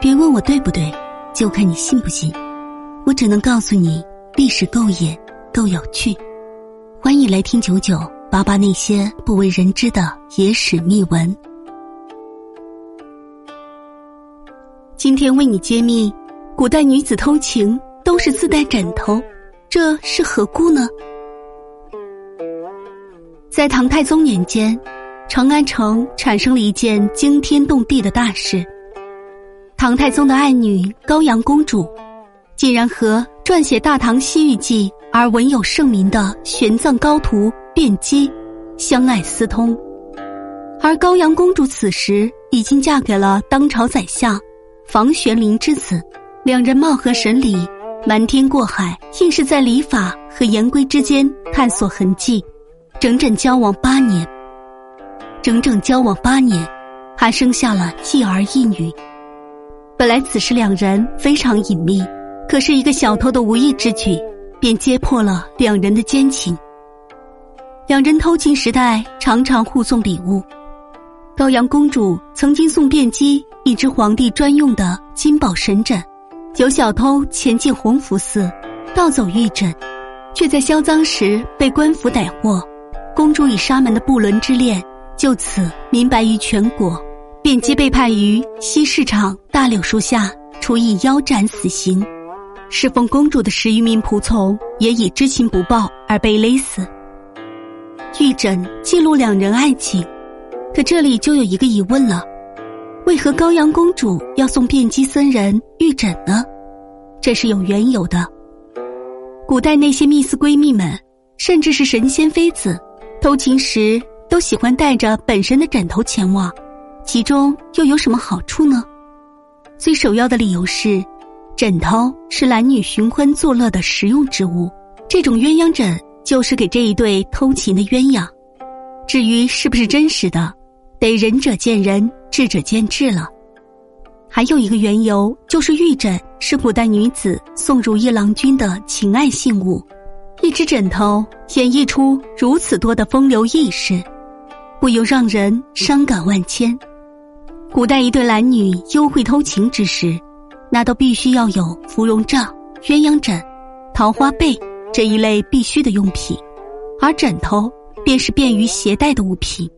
别问我对不对，就看你信不信。我只能告诉你，历史够野，够有趣。欢迎来听九九八八那些不为人知的野史秘闻。今天为你揭秘：古代女子偷情都是自带枕头，这是何故呢？在唐太宗年间，长安城产生了一件惊天动地的大事。唐太宗的爱女高阳公主，竟然和撰写《大唐西域记》而文有盛名的玄奘高徒卞基相爱私通，而高阳公主此时已经嫁给了当朝宰相房玄龄之子，两人貌合神离，瞒天过海，硬是在礼法和言规之间探索痕迹，整整交往八年，整整交往八年，还生下了一儿一女。本来此时两人非常隐秘，可是一个小偷的无意之举，便揭破了两人的奸情。两人偷情时代常常互送礼物，高阳公主曾经送卞姬一只皇帝专用的金宝神枕，有小偷潜进弘福寺盗走玉枕，却在销赃时被官府逮获，公主与沙门的不伦之恋就此明白于全国。卞基被判于西市场大柳树下处以腰斩死刑，侍奉公主的十余名仆从也以知情不报而被勒死。玉枕记录两人爱情，可这里就有一个疑问了：为何高阳公主要送卞基僧人玉枕呢？这是有缘由的。古代那些密斯闺蜜们，甚至是神仙妃子，偷情时都喜欢带着本身的枕头前往。其中又有什么好处呢？最首要的理由是，枕头是男女寻欢作乐的实用之物。这种鸳鸯枕就是给这一对偷情的鸳鸯。至于是不是真实的，得仁者见仁，智者见智了。还有一个缘由，就是玉枕是古代女子送如意郎君的情爱信物，一只枕头演绎出如此多的风流轶事，不由让人伤感万千。古代一对男女幽会偷情之时，那都必须要有芙蓉帐、鸳鸯枕、桃花被这一类必须的用品，而枕头便是便于携带的物品。